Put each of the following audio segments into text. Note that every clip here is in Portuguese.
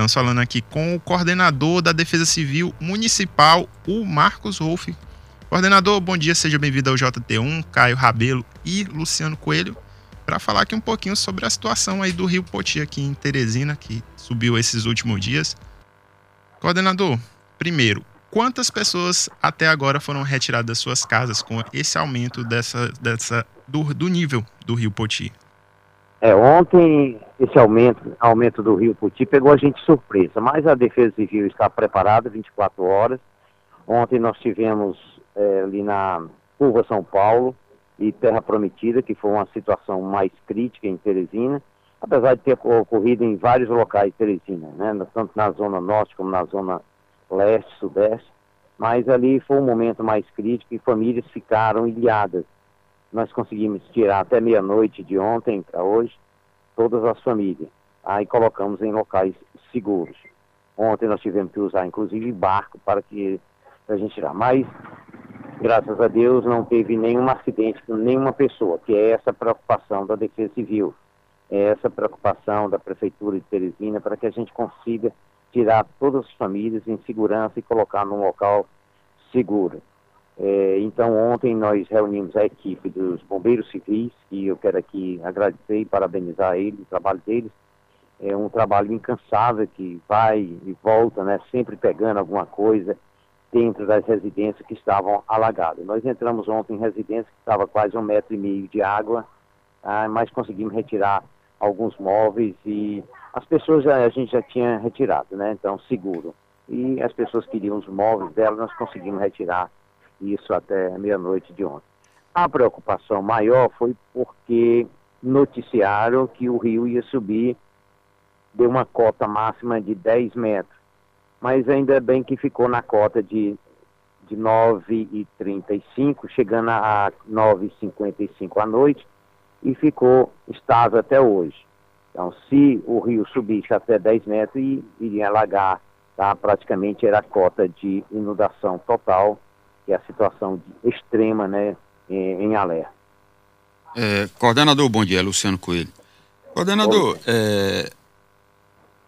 Estamos falando aqui com o coordenador da Defesa Civil Municipal, o Marcos Rolfe. Coordenador, bom dia, seja bem-vindo ao JT1, Caio Rabelo e Luciano Coelho, para falar aqui um pouquinho sobre a situação aí do Rio Poti aqui em Teresina, que subiu esses últimos dias. Coordenador, primeiro, quantas pessoas até agora foram retiradas das suas casas com esse aumento dessa, dessa do, do nível do Rio Poti? É, ontem esse aumento, aumento do Rio Puti pegou a gente surpresa, mas a Defesa Civil está preparada 24 horas. Ontem nós tivemos é, ali na Curva São Paulo e Terra Prometida, que foi uma situação mais crítica em Teresina, apesar de ter ocorrido em vários locais de Teresina, né, tanto na zona norte como na zona leste, sudeste, mas ali foi um momento mais crítico e famílias ficaram ilhadas nós conseguimos tirar até meia-noite de ontem para hoje todas as famílias. Aí colocamos em locais seguros. Ontem nós tivemos que usar inclusive barco para que a gente tirar. Mas, graças a Deus, não teve nenhum acidente com nenhuma pessoa, que é essa preocupação da Defesa Civil. É essa preocupação da Prefeitura de Teresina para que a gente consiga tirar todas as famílias em segurança e colocar num local seguro. É, então, ontem nós reunimos a equipe dos bombeiros civis, e eu quero aqui agradecer e parabenizar eles, o trabalho deles. É um trabalho incansável que vai e volta, né, sempre pegando alguma coisa dentro das residências que estavam alagadas. Nós entramos ontem em residência que estava quase um metro e meio de água, ah, mas conseguimos retirar alguns móveis e as pessoas já, a gente já tinha retirado, né, então seguro. E as pessoas queriam os móveis delas, nós conseguimos retirar isso até meia-noite de ontem. A preocupação maior foi porque noticiaram que o rio ia subir de uma cota máxima de 10 metros, mas ainda bem que ficou na cota de, de 9,35, chegando a 9,55 à noite, e ficou estável até hoje. Então, se o rio subisse até 10 metros, iria alagar, tá? praticamente era a cota de inundação total que é a situação extrema né, em, em alerta. É, coordenador, bom dia, Luciano Coelho. Coordenador, é,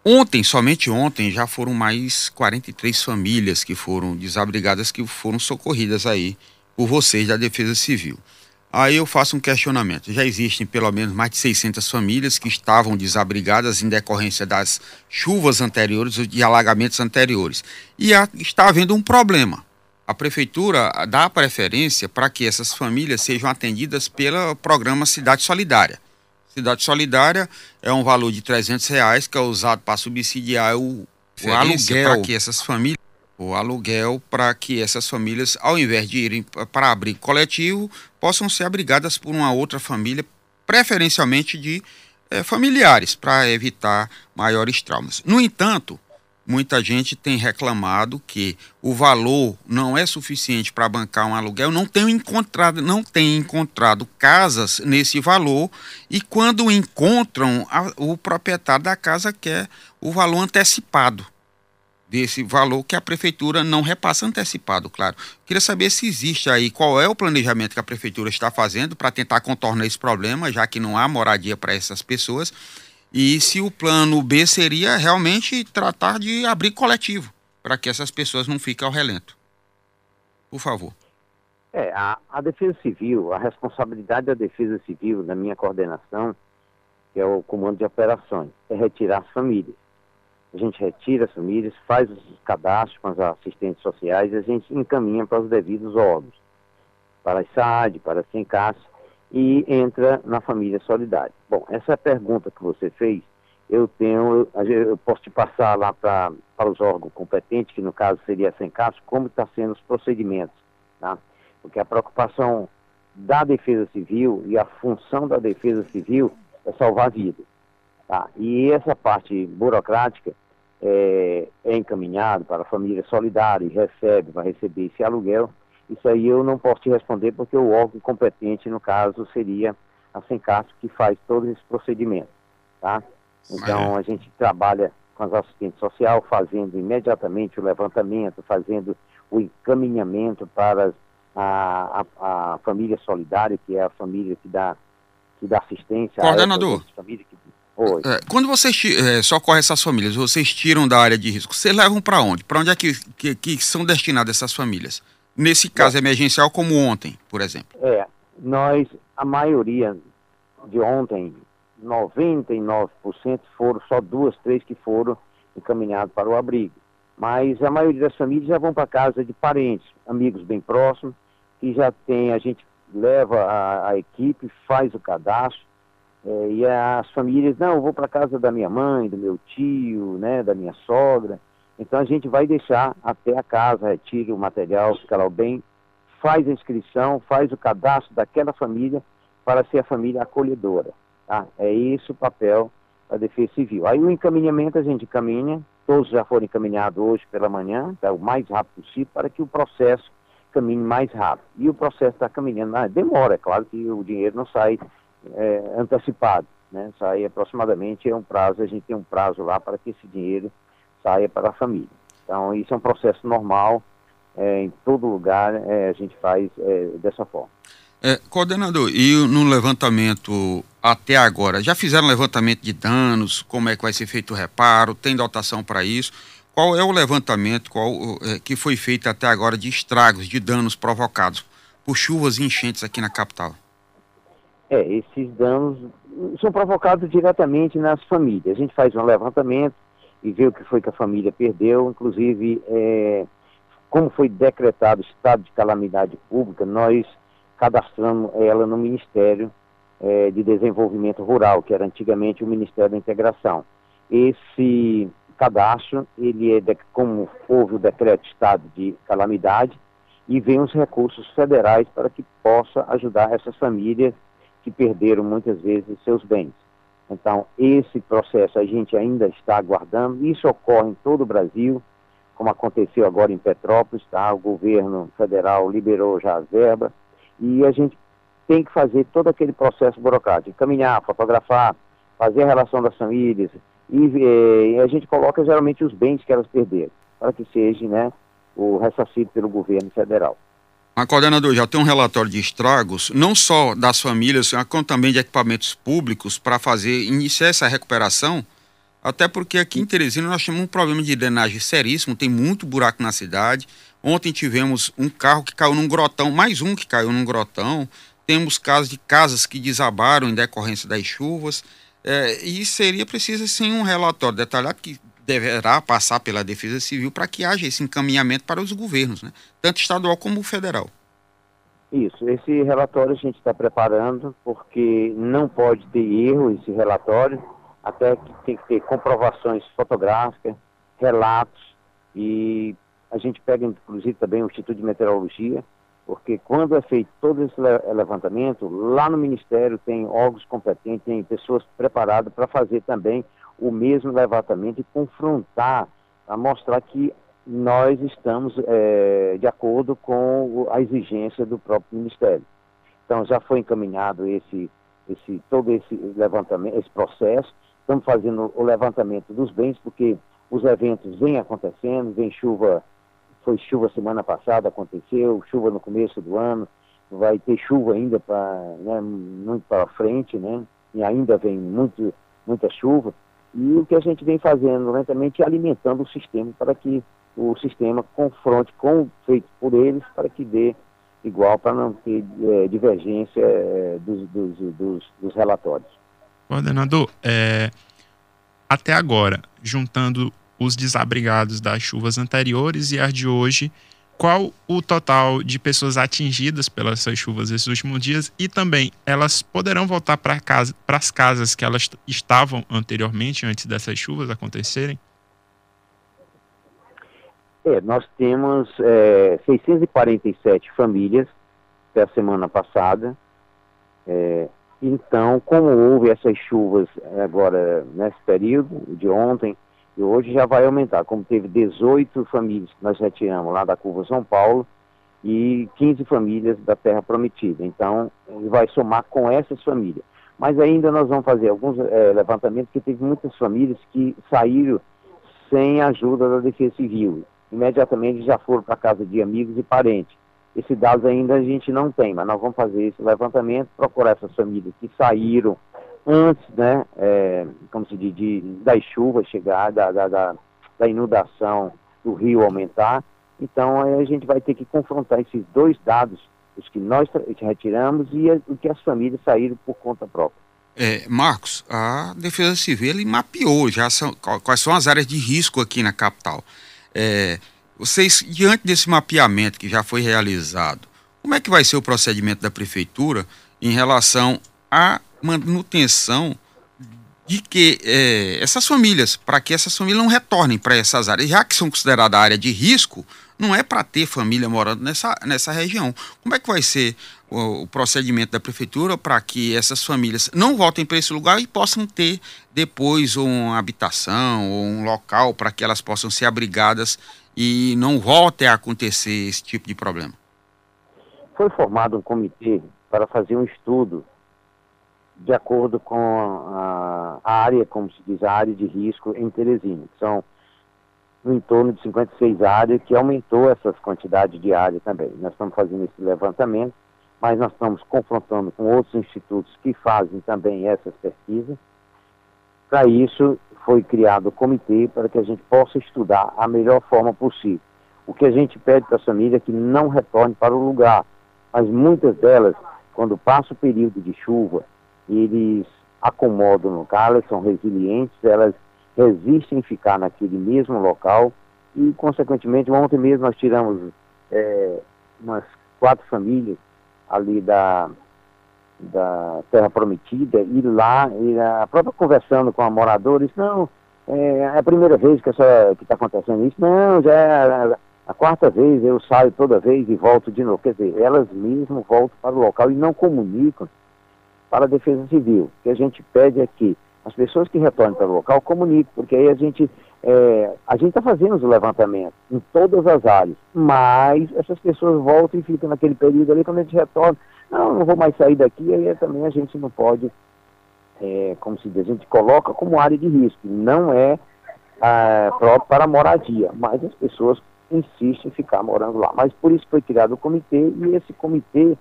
ontem, somente ontem, já foram mais 43 famílias que foram desabrigadas, que foram socorridas aí por vocês da Defesa Civil. Aí eu faço um questionamento. Já existem pelo menos mais de 600 famílias que estavam desabrigadas em decorrência das chuvas anteriores e alagamentos anteriores. E está havendo um problema a prefeitura dá preferência para que essas famílias sejam atendidas pelo programa Cidade Solidária. Cidade Solidária é um valor de 300 reais que é usado para subsidiar o, o aluguel para que essas famílias o aluguel para que essas famílias, ao invés de irem para abrigo coletivo, possam ser abrigadas por uma outra família, preferencialmente de é, familiares, para evitar maiores traumas. No entanto, muita gente tem reclamado que o valor não é suficiente para bancar um aluguel, não tem encontrado, não tem encontrado casas nesse valor e quando encontram, a, o proprietário da casa quer o valor antecipado desse valor que a prefeitura não repassa antecipado, claro. Queria saber se existe aí, qual é o planejamento que a prefeitura está fazendo para tentar contornar esse problema, já que não há moradia para essas pessoas e se o plano B seria realmente tratar de abrir coletivo, para que essas pessoas não fiquem ao relento. Por favor. É, a, a, Defesa Civil, a responsabilidade da Defesa Civil, da minha coordenação, que é o Comando de Operações, é retirar as famílias. A gente retira as famílias, faz os cadastros com as assistentes sociais e a gente encaminha para os devidos órgãos, para a SAD, para a SENCAS, e entra na família solidária. Bom, essa pergunta que você fez, eu tenho, eu, posso te passar lá para os órgãos competentes, que no caso seria a SENCAS, como está sendo os procedimentos, tá? Porque a preocupação da Defesa Civil e a função da Defesa Civil é salvar vidas, tá? E essa parte burocrática é, é encaminhada para a família solidária e recebe, vai receber esse aluguel, isso aí eu não posso te responder porque o órgão competente, no caso, seria a Sencastro, que faz todos esses procedimentos, tá? Então, a gente trabalha com as assistentes sociais, fazendo imediatamente o levantamento, fazendo o encaminhamento para a, a, a família solidária, que é a família que dá, que dá assistência Coordenador. a família que É, quando vocês é, socorrem essas famílias, vocês tiram da área de risco, vocês levam para onde? Para onde é que, que, que, são destinadas essas famílias? Nesse caso é. emergencial, como ontem, por exemplo. É, nós, a maioria de ontem, 99% foram só duas, três que foram encaminhados para o abrigo. Mas a maioria das famílias já vão para casa de parentes, amigos bem próximos, que já tem, a gente leva a, a equipe, faz o cadastro, é, e as famílias, não, eu vou para casa da minha mãe, do meu tio, né, da minha sogra. Então a gente vai deixar até a casa, retira o material, fica lá bem, faz a inscrição, faz o cadastro daquela família para ser a família acolhedora. Tá? É esse o papel da Defesa Civil. Aí o encaminhamento a gente encaminha, todos já foram encaminhados hoje pela manhã, tá, o mais rápido possível, para que o processo caminhe mais rápido. E o processo está caminhando, demora, é claro que o dinheiro não sai é, antecipado, né? Sai aproximadamente é um prazo, a gente tem um prazo lá para que esse dinheiro saia para a família. Então isso é um processo normal, é, em todo lugar é, a gente faz é, dessa forma. É, coordenador, e no levantamento até agora, já fizeram levantamento de danos? Como é que vai ser feito o reparo? Tem dotação para isso? Qual é o levantamento qual, é, que foi feito até agora de estragos, de danos provocados por chuvas e enchentes aqui na capital? É, esses danos são provocados diretamente nas famílias. A gente faz um levantamento e vê o que foi que a família perdeu, inclusive é, como foi decretado o estado de calamidade pública, nós cadastramos ela no Ministério é, de Desenvolvimento Rural, que era antigamente o Ministério da Integração. Esse cadastro, ele é de, como houve o decreto de estado de calamidade, e vem os recursos federais para que possa ajudar essas famílias que perderam muitas vezes seus bens. Então, esse processo a gente ainda está aguardando. Isso ocorre em todo o Brasil, como aconteceu agora em Petrópolis, tá? O governo federal liberou já a verba e a gente tem que fazer todo aquele processo burocrático, caminhar, fotografar, fazer a relação das famílias e, e a gente coloca geralmente os bens que elas perderam, para que seja, né, o ressarcido pelo governo federal. A coordenador já tem um relatório de estragos, não só das famílias, como também de equipamentos públicos para fazer iniciar essa recuperação, até porque aqui em Teresina nós temos um problema de drenagem seríssimo, tem muito buraco na cidade. Ontem tivemos um carro que caiu num grotão, mais um que caiu num grotão. Temos casos de casas que desabaram em decorrência das chuvas. É, e seria preciso sim um relatório detalhado que deverá passar pela Defesa Civil para que haja esse encaminhamento para os governos, né? tanto estadual como federal. Isso, esse relatório a gente está preparando porque não pode ter erro esse relatório, até que tem que ter comprovações fotográficas, relatos e a gente pega inclusive também o Instituto de Meteorologia, porque quando é feito todo esse levantamento, lá no Ministério tem órgãos competentes, tem pessoas preparadas para fazer também o mesmo levantamento e confrontar, para mostrar que nós estamos é, de acordo com a exigência do próprio Ministério. Então já foi encaminhado esse, esse, todo esse levantamento, esse processo, estamos fazendo o levantamento dos bens, porque os eventos vêm acontecendo, vem chuva, foi chuva semana passada, aconteceu, chuva no começo do ano, vai ter chuva ainda para né, muito para frente, né? E ainda vem muito, muita chuva. E o que a gente vem fazendo lentamente é alimentando o sistema para que o sistema confronte com o feito por eles para que dê igual para não ter é, divergência é, dos, dos, dos, dos, relatórios. Coordenador, é, até agora, juntando os desabrigados das chuvas anteriores e as de hoje, qual o total de pessoas atingidas pelas chuvas esses últimos dias e também elas poderão voltar para casa, as casas que elas estavam anteriormente, antes dessas chuvas acontecerem? É, nós temos é, 647 famílias até a semana passada. É, então, como houve essas chuvas agora nesse período de ontem, e hoje já vai aumentar, como teve 18 famílias que nós retiramos lá da curva São Paulo e 15 famílias da Terra Prometida. Então, vai somar com essas famílias. Mas ainda nós vamos fazer alguns é, levantamentos, porque teve muitas famílias que saíram sem ajuda da Defesa Civil. Imediatamente já foram para casa de amigos e parentes. Esses dados ainda a gente não tem, mas nós vamos fazer esse levantamento, procurar essas famílias que saíram antes, né, é, como se diz, de, das chuvas chegar, da, da, da, da inundação do rio aumentar. Então a gente vai ter que confrontar esses dois dados, os que nós retiramos e o que as famílias saíram por conta própria. É, Marcos, a Defesa Civil mapeou já são, quais são as áreas de risco aqui na capital. É, vocês, diante desse mapeamento que já foi realizado, como é que vai ser o procedimento da prefeitura em relação à manutenção de que é, essas famílias, para que essas famílias não retornem para essas áreas, já que são consideradas área de risco, não é para ter família morando nessa, nessa região. Como é que vai ser o, o procedimento da prefeitura para que essas famílias não voltem para esse lugar e possam ter depois uma habitação ou um local para que elas possam ser abrigadas e não volte a acontecer esse tipo de problema? Foi formado um comitê para fazer um estudo de acordo com a, área, como se diz, a área de risco em Teresina, que são no entorno de 56 áreas, que aumentou essas quantidades de área também. Nós estamos fazendo esse levantamento, mas nós estamos confrontando com outros institutos que fazem também essas pesquisas. Para isso, foi criado o comitê para que a gente possa estudar a melhor forma possível. O que a gente pede para as famílias é que não retorne para o lugar, mas muitas delas, quando passa o período de chuva, eles acomodam no lugar, elas são resilientes, elas resistem em ficar naquele mesmo local e, consequentemente, ontem mesmo nós tiramos é, umas quatro famílias ali da, da Terra Prometida e lá, e a própria conversando com a moradora, disse, não, é, é a primeira vez que está acontecendo isso, não, já é a, quarta vez, eu saio toda vez e volto de novo. Quer dizer, elas mesmas voltam para o local e não comunicam para a Defesa Civil. O que a gente pede é que as pessoas que retornem para o local comuniquem, porque aí a gente é, a gente está fazendo o levantamento em todas as áreas, mas essas pessoas voltam e ficam naquele período ali, quando a gente retorna, não, não vou mais sair daqui, aí também a gente não pode, é, como se diz, a gente coloca como área de risco, não é, é próprio para moradia, mas as pessoas insistem em ficar morando lá. Mas por isso foi criado o comitê e esse comitê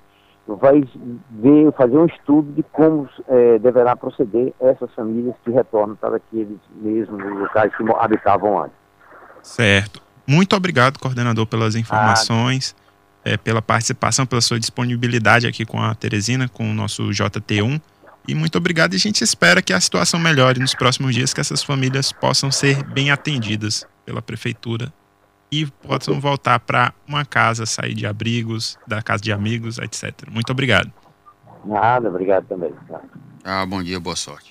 vai ver, fazer um estudo de como é, deverá proceder essas famílias que retornam para aqueles mesmos locais que habitavam antes. Certo. Muito obrigado, coordenador, pelas informações, ah, é, pela participação, pela sua disponibilidade aqui com a Teresina, com o nosso JT1. E muito obrigado. E a gente espera que a situação melhore nos próximos dias, que essas famílias possam ser bem atendidas pela prefeitura e possam voltar para uma casa, sair de abrigos, da casa de amigos, etc. Muito obrigado. Nada, obrigado também. Ah, bom dia, boa sorte.